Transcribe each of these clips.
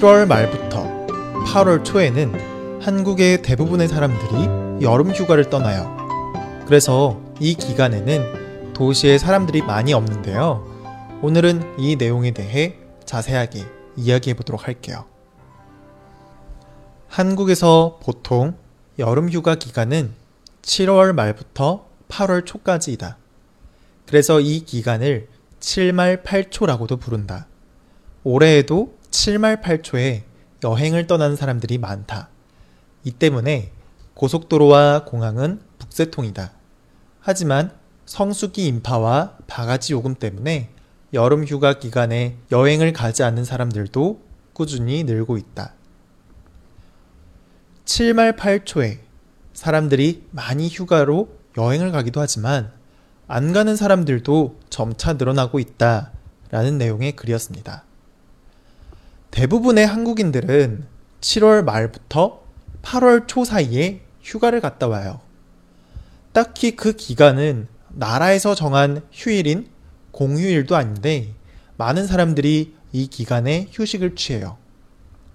7월 말부터 8월 초에는 한국의 대부분의 사람들이 여름 휴가를 떠나요. 그래서 이 기간에는 도시에 사람들이 많이 없는데요. 오늘은 이 내용에 대해 자세하게 이야기해 보도록 할게요. 한국에서 보통 여름 휴가 기간은 7월 말부터 8월 초까지이다. 그래서 이 기간을 7말 8초라고도 부른다. 올해에도 7말 8초에 여행을 떠나는 사람들이 많다. 이 때문에 고속도로와 공항은 북새통이다. 하지만 성수기 인파와 바가지 요금 때문에 여름 휴가 기간에 여행을 가지 않는 사람들도 꾸준히 늘고 있다. 7말 8초에 사람들이 많이 휴가로 여행을 가기도 하지만 안 가는 사람들도 점차 늘어나고 있다. 라는 내용의 글이었습니다. 대부분의 한국인들은 7월 말부터 8월 초 사이에 휴가를 갔다 와요. 딱히 그 기간은 나라에서 정한 휴일인 공휴일도 아닌데 많은 사람들이 이 기간에 휴식을 취해요.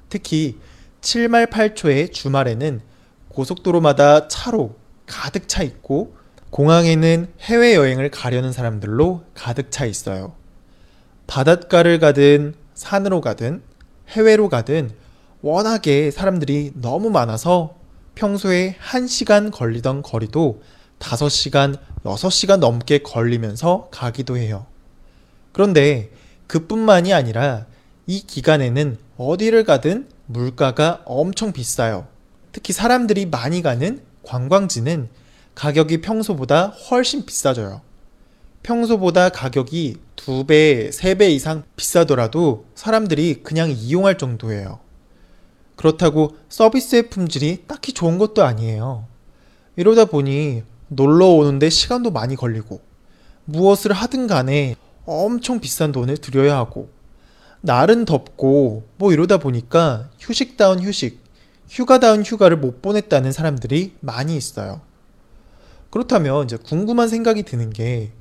특히 7말 8초의 주말에는 고속도로마다 차로 가득 차 있고 공항에는 해외여행을 가려는 사람들로 가득 차 있어요. 바닷가를 가든 산으로 가든 해외로 가든 워낙에 사람들이 너무 많아서 평소에 1시간 걸리던 거리도 5시간, 6시간 넘게 걸리면서 가기도 해요. 그런데 그뿐만이 아니라 이 기간에는 어디를 가든 물가가 엄청 비싸요. 특히 사람들이 많이 가는 관광지는 가격이 평소보다 훨씬 비싸져요. 평소보다 가격이 두 배, 세배 이상 비싸더라도 사람들이 그냥 이용할 정도예요. 그렇다고 서비스의 품질이 딱히 좋은 것도 아니에요. 이러다 보니 놀러 오는데 시간도 많이 걸리고 무엇을 하든 간에 엄청 비싼 돈을 들여야 하고 날은 덥고 뭐 이러다 보니까 휴식다운 휴식, 휴가다운 휴가를 못 보냈다는 사람들이 많이 있어요. 그렇다면 이제 궁금한 생각이 드는 게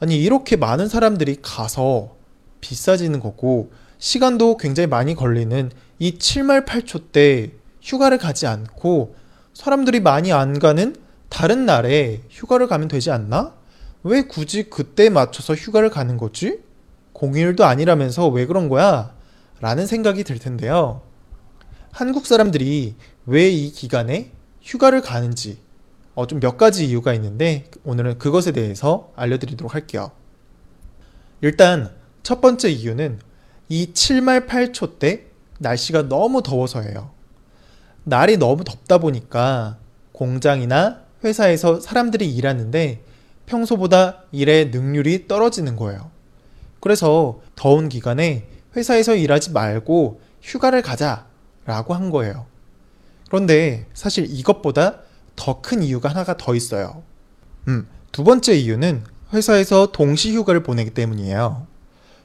아니 이렇게 많은 사람들이 가서 비싸지는 거고 시간도 굉장히 많이 걸리는 이 7말 8초 때 휴가를 가지 않고 사람들이 많이 안 가는 다른 날에 휴가를 가면 되지 않나? 왜 굳이 그때 맞춰서 휴가를 가는 거지? 공휴일도 아니라면서 왜 그런 거야? 라는 생각이 들 텐데요. 한국 사람들이 왜 이 기간에 휴가를 가는지 어, 좀 몇 가지 이유가 있는데 오늘은 그것에 대해서 알려드리도록 할게요. 일단 첫 번째 이유는 이 7말 8초 때 날씨가 너무 더워서예요. 날이 너무 덥다 보니까 공장이나 회사에서 사람들이 일하는데 평소보다 일의 능률이 떨어지는 거예요. 그래서 더운 기간에 회사에서 일하지 말고 휴가를 가자 라고 한 거예요. 그런데 사실 이것보다 더 큰 이유가 하나가 더 있어요. 음, 두 번째 이유는 회사에서 동시 휴가를 보내기 때문이에요.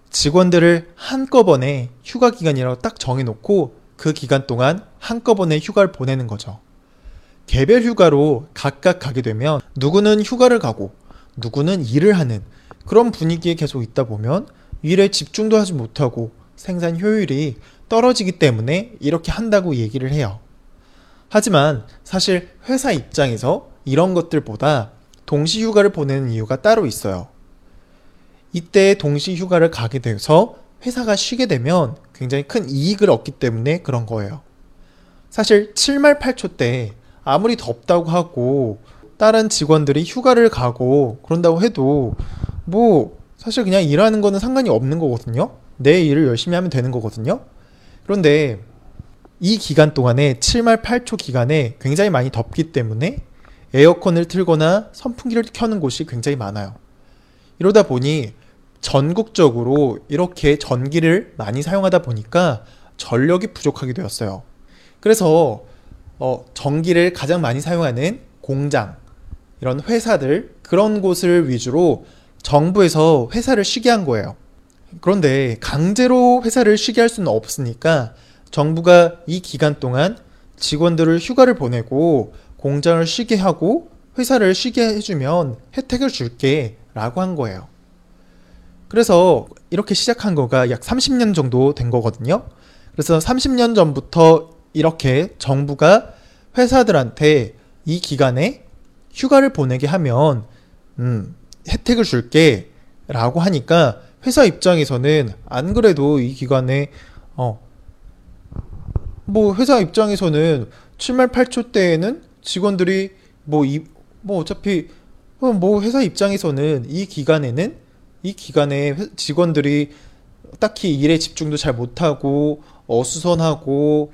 직원들을 한꺼번에 휴가 기간이라고 딱 정해놓고 그 기간 동안 한꺼번에 휴가를 보내는 거죠. 개별 휴가로 각각 가게 되면 누구는 휴가를 가고 누구는 일을 하는 그런 분위기에 계속 있다 보면 일에 집중도 하지 못하고 생산 효율이 떨어지기 때문에 이렇게 한다고 얘기를 해요. 하지만 사실 회사 입장에서 이런 것들보다 동시 휴가를 보내는 이유가 따로 있어요. 이때 동시 휴가를 가게 돼서 회사가 쉬게 되면 굉장히 큰 이익을 얻기 때문에 그런 거예요. 사실 7말 8초 때 아무리 덥다고 하고 다른 직원들이 휴가를 가고 그런다고 해도 뭐 사실 그냥 일하는 거는 상관이 없는 거거든요. 내 일을 열심히 하면 되는 거거든요. 그런데 이 기간 동안에 7말 8초 기간에 굉장히 많이 덥기 때문에 에어컨을 틀거나 선풍기를 켜는 곳이 굉장히 많아요. 이러다 보니 전국적으로 이렇게 전기를 많이 사용하다 보니까 전력이 부족하게 되었어요. 그래서 어, 전기를 가장 많이 사용하는 공장, 이런 회사들, 그런 곳을 위주로 정부에서 회사를 쉬게 한 거예요. 그런데 강제로 회사를 쉬게 할 수는 없으니까 정부가 이 기간 동안 직원들을 휴가를 보내고 공장을 쉬게 하고 회사를 쉬게 해주면 혜택을 줄게 라고 한 거예요. 그래서 이렇게 시작한 거가 약 30년 정도 된 거거든요. 그래서 30년 전부터 이렇게 정부가 회사들한테 이 기간에 휴가를 보내게 하면 음, 혜택을 줄게 라고 하니까 회사 입장에서는 안 그래도 이 기간에 어, 뭐 회사 입장에서는 7말 8초 때에는 직원들이 뭐, 이, 뭐 어차피 뭐 회사 입장에서는 이 기간에는 이 기간에 직원들이 딱히 일에 집중도 잘 못하고 어수선하고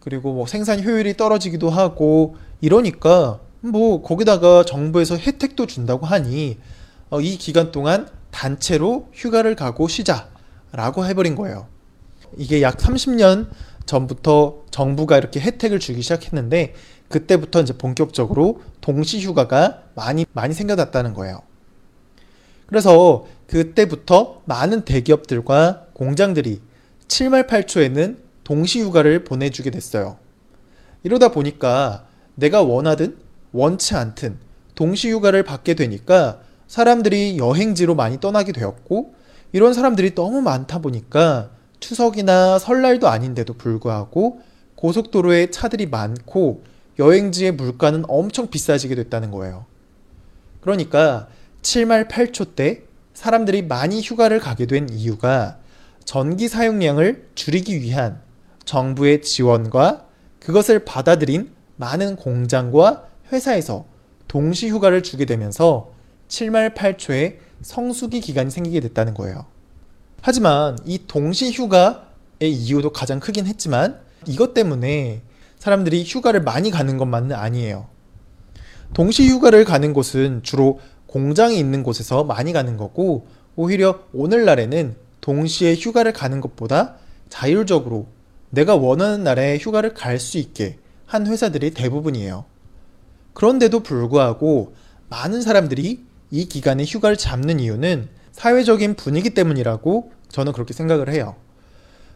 그리고 뭐 생산 효율이 떨어지기도 하고 이러니까 뭐 거기다가 정부에서 혜택도 준다고 하니 어, 이 기간 동안 단체로 휴가를 가고 쉬자라고 해버린 거예요. 이게 약 30년 전부터 정부가 이렇게 혜택을 주기 시작했는데 그때부터 이제 본격적으로 동시 휴가가 많이 많이 생겨났다는 거예요. 그래서 그때부터 많은 대기업들과 공장들이 7말 8초에는 동시 휴가를 보내주게 됐어요. 이러다 보니까 내가 원하든 원치 않든 동시 휴가를 받게 되니까 사람들이 여행지로 많이 떠나게 되었고 이런 사람들이 너무 많다 보니까 추석이나 설날도 아닌데도 불구하고 고속도로에 차들이 많고 여행지의 물가는 엄청 비싸지게 됐다는 거예요. 그러니까 7말 8초 때 사람들이 많이 휴가를 가게 된 이유가 전기 사용량을 줄이기 위한 정부의 지원과 그것을 받아들인 많은 공장과 회사에서 동시 휴가를 주게 되면서 7말 8초의 성수기 기간이 생기게 됐다는 거예요. 하지만 이 동시 휴가의 이유도 가장 크긴 했지만 이것 때문에 사람들이 휴가를 많이 가는 것만은 아니에요. 동시 휴가를 가는 곳은 주로 공장이 있는 곳에서 많이 가는 거고 오히려 오늘날에는 동시에 휴가를 가는 것보다 자율적으로 내가 원하는 날에 휴가를 갈 수 있게 한 회사들이 대부분이에요. 그런데도 불구하고 많은 사람들이 이 기간에 휴가를 잡는 이유는 사회적인 분위기 때문이라고 저는 그렇게 생각을 해요.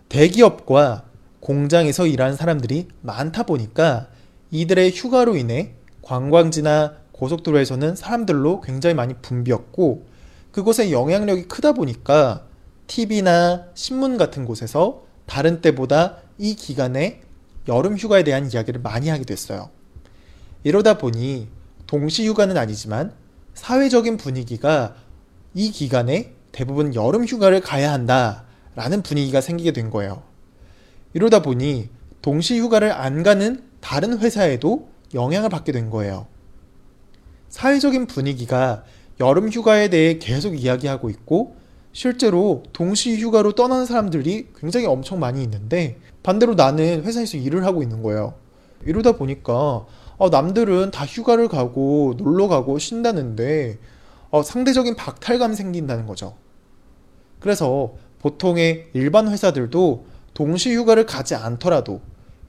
대기업과 공장에서 일하는 사람들이 많다 보니까 이들의 휴가로 인해 관광지나 고속도로에서는 사람들로 굉장히 많이 붐볐고 그곳의 영향력이 크다 보니까 TV나 신문 같은 곳에서 다른 때보다 이 기간에 여름 휴가에 대한 이야기를 많이 하게 됐어요. 이러다 보니 동시 휴가는 아니지만 사회적인 분위기가 이 기간에 대부분 여름 휴가를 가야 한다라는 분위기가 생기게 된 거예요. 이러다 보니 동시 휴가를 안 가는 다른 회사에도 영향을 받게 된 거예요. 사회적인 분위기가 여름 휴가에 대해 계속 이야기하고 있고 실제로 동시 휴가로 떠나는 사람들이 굉장히 엄청 많이 있는데 반대로 나는 회사에서 일을 하고 있는 거예요. 이러다 보니까 어, 남들은 다 휴가를 가고 놀러 가고 쉰다는데 어, 상대적인 박탈감이 생긴다는 거죠. 그래서 보통의 일반 회사들도 동시 휴가를 가지 않더라도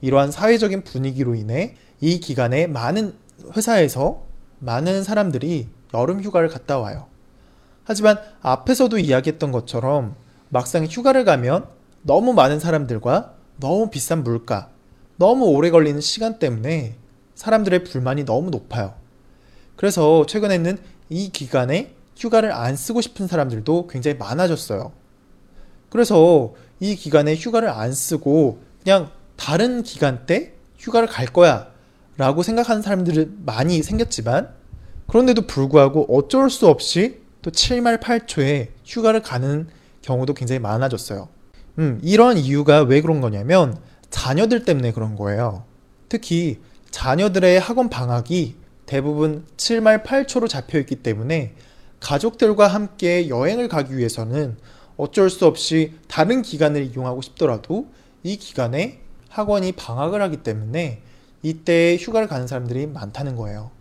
이러한 사회적인 분위기로 인해 이 기간에 많은 회사에서 많은 사람들이 여름 휴가를 갔다 와요. 하지만 앞에서도 이야기했던 것처럼 막상 휴가를 가면 너무 많은 사람들과 너무 비싼 물가, 너무 오래 걸리는 시간 때문에 사람들의 불만이 너무 높아요. 그래서 최근에는 이 기간에 휴가를 안 쓰고 싶은 사람들도 굉장히 많아졌어요. 그래서 이 기간에 휴가를 안 쓰고 그냥 다른 기간 때 휴가를 갈 거야 라고 생각하는 사람들이 많이 생겼지만 그런데도 불구하고 어쩔 수 없이 또 7말 8초에 휴가를 가는 경우도 굉장히 많아졌어요. 음, 이런 이유가 왜 그런 거냐면 자녀들 때문에 그런 거예요. 특히 자녀들의 학원 방학이 대부분 7말 8초로 잡혀 있기 때문에 가족들과 함께 여행을 가기 위해서는 어쩔 수 없이 다른 기간을 이용하고 싶더라도 이 기간에 학원이 방학을 하기 때문에 이때 휴가를 가는 사람들이 많다는 거예요.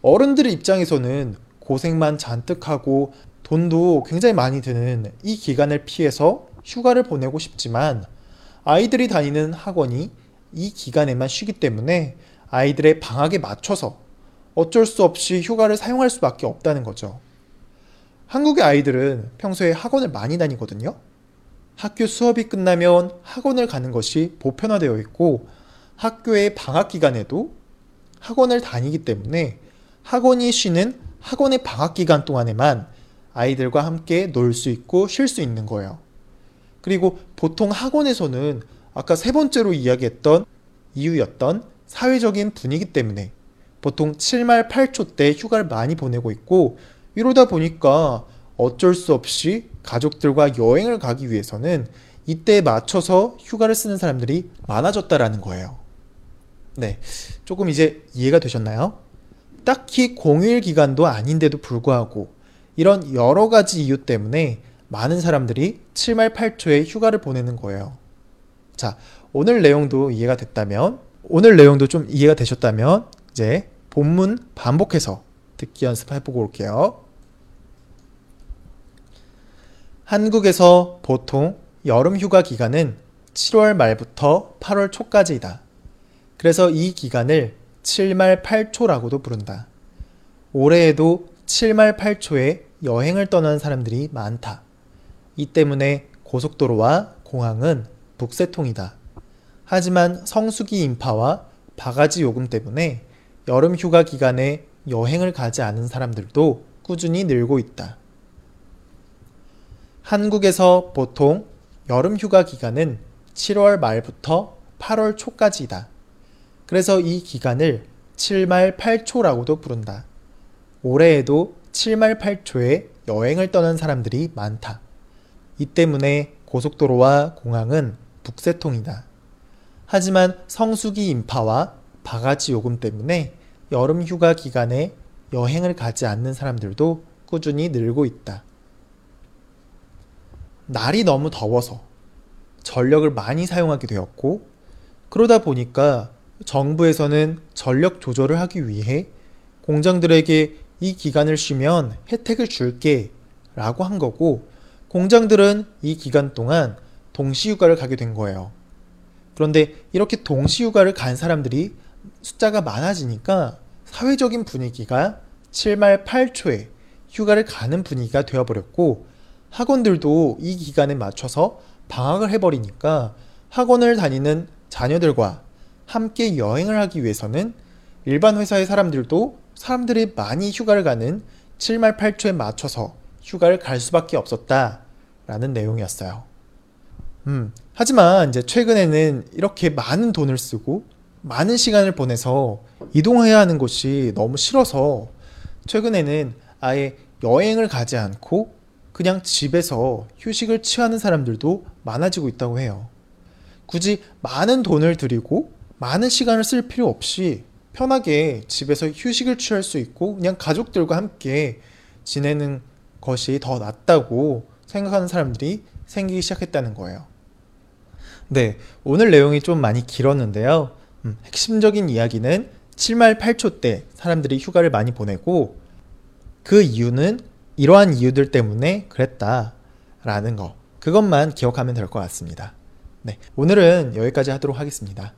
어른들의 입장에서는 고생만 잔뜩 하고 돈도 굉장히 많이 드는 이 기간을 피해서 휴가를 보내고 싶지만 아이들이 다니는 학원이 이 기간에만 쉬기 때문에 아이들의 방학에 맞춰서 어쩔 수 없이 휴가를 사용할 수밖에 없다는 거죠. 한국의 아이들은 평소에 학원을 많이 다니거든요. 학교 수업이 끝나면 학원을 가는 것이 보편화되어 있고 학교의 방학 기간에도 학원을 다니기 때문에 학원이 쉬는 학원의 방학 기간 동안에만 아이들과 함께 놀 수 있고 쉴 수 있는 거예요. 그리고 보통 학원에서는 아까 세 번째로 이야기했던 이유였던 사회적인 분위기 때문에 보통 7말 8초 때 휴가를 많이 보내고 있고 이러다 보니까 어쩔 수 없이 가족들과 여행을 가기 위해서는 이때에 맞춰서 휴가를 쓰는 사람들이 많아졌다라는 거예요. 네. 조금 이제 이해가 되셨나요? 딱히 공휴일 기간도 아닌데도 불구하고 이런 여러 가지 이유 때문에 많은 사람들이 7말 8초에 휴가를 보내는 거예요. 자, 오늘 내용도 이해가 됐다면, 오늘 내용도 좀 이해가 되셨다면, 이제 본문 반복해서 듣기 연습해보고 올게요. 한국에서 보통 여름 휴가 기간은 7월 말부터 8월 초까지이다. 그래서 이 기간을 7말 8초라고도 부른다. 올해에도 7말 8초에 여행을 떠나는 사람들이 많다. 이 때문에 고속도로와 공항은 북새통이다. 하지만 성수기 인파와 바가지 요금 때문에 여름 휴가 기간에 여행을 가지 않은 사람들도 꾸준히 늘고 있다. 한국에서 보통 여름 휴가 기간은 7월 말부터 8월 초까지이다. 그래서 이 기간을 7말 8초라고도 부른다. 올해에도 7말 8초에 여행을 떠난 사람들이 많다. 이 때문에 고속도로와 공항은 북새통이다. 하지만 성수기 인파와 바가지 요금 때문에 여름 휴가 기간에 여행을 가지 않는 사람들도 꾸준히 늘고 있다. 날이 너무 더워서 전력을 많이 사용하게 되었고, 그러다 보니까 정부에서는 전력 조절을 하기 위해 공장들에게 이 기간을 쉬면 혜택을 줄게 라고 한 거고, 공장들은 이 기간 동안 동시휴가를 가게 된 거예요. 그런데 이렇게 동시휴가를 간 사람들이 숫자가 많아지니까 사회적인 분위기가 7말 8초에 휴가를 가는 분위기가 되어버렸고 학원들도 이 기간에 맞춰서 방학을 해버리니까 학원을 다니는 자녀들과 함께 여행을 하기 위해서는 일반 회사의 사람들도 사람들이 많이 휴가를 가는 7말 8초에 맞춰서 휴가를 갈 수밖에 없었다 라는 내용이었어요. 음, 하지만 이제 최근에는 이렇게 많은 돈을 쓰고 많은 시간을 보내서 이동해야 하는 곳이 너무 싫어서 최근에는 아예 여행을 가지 않고 그냥 집에서 휴식을 취하는 사람들도 많아지고 있다고 해요. 굳이 많은 돈을 들이고 많은 시간을 쓸 필요 없이 편하게 집에서 휴식을 취할 수 있고 그냥 가족들과 함께 지내는 것이 더 낫다고 생각하는 사람들이 생기기 시작했다는 거예요. 네, 오늘 내용이 좀 많이 길었는데요. 음, 핵심적인 이야기는 7말 8초 때 사람들이 휴가를 많이 보내고 그 이유는 이러한 이유들 때문에 그랬다 라는 거. 그것만 기억하면 될 것 같습니다. 네, 오늘은 여기까지 하도록 하겠습니다.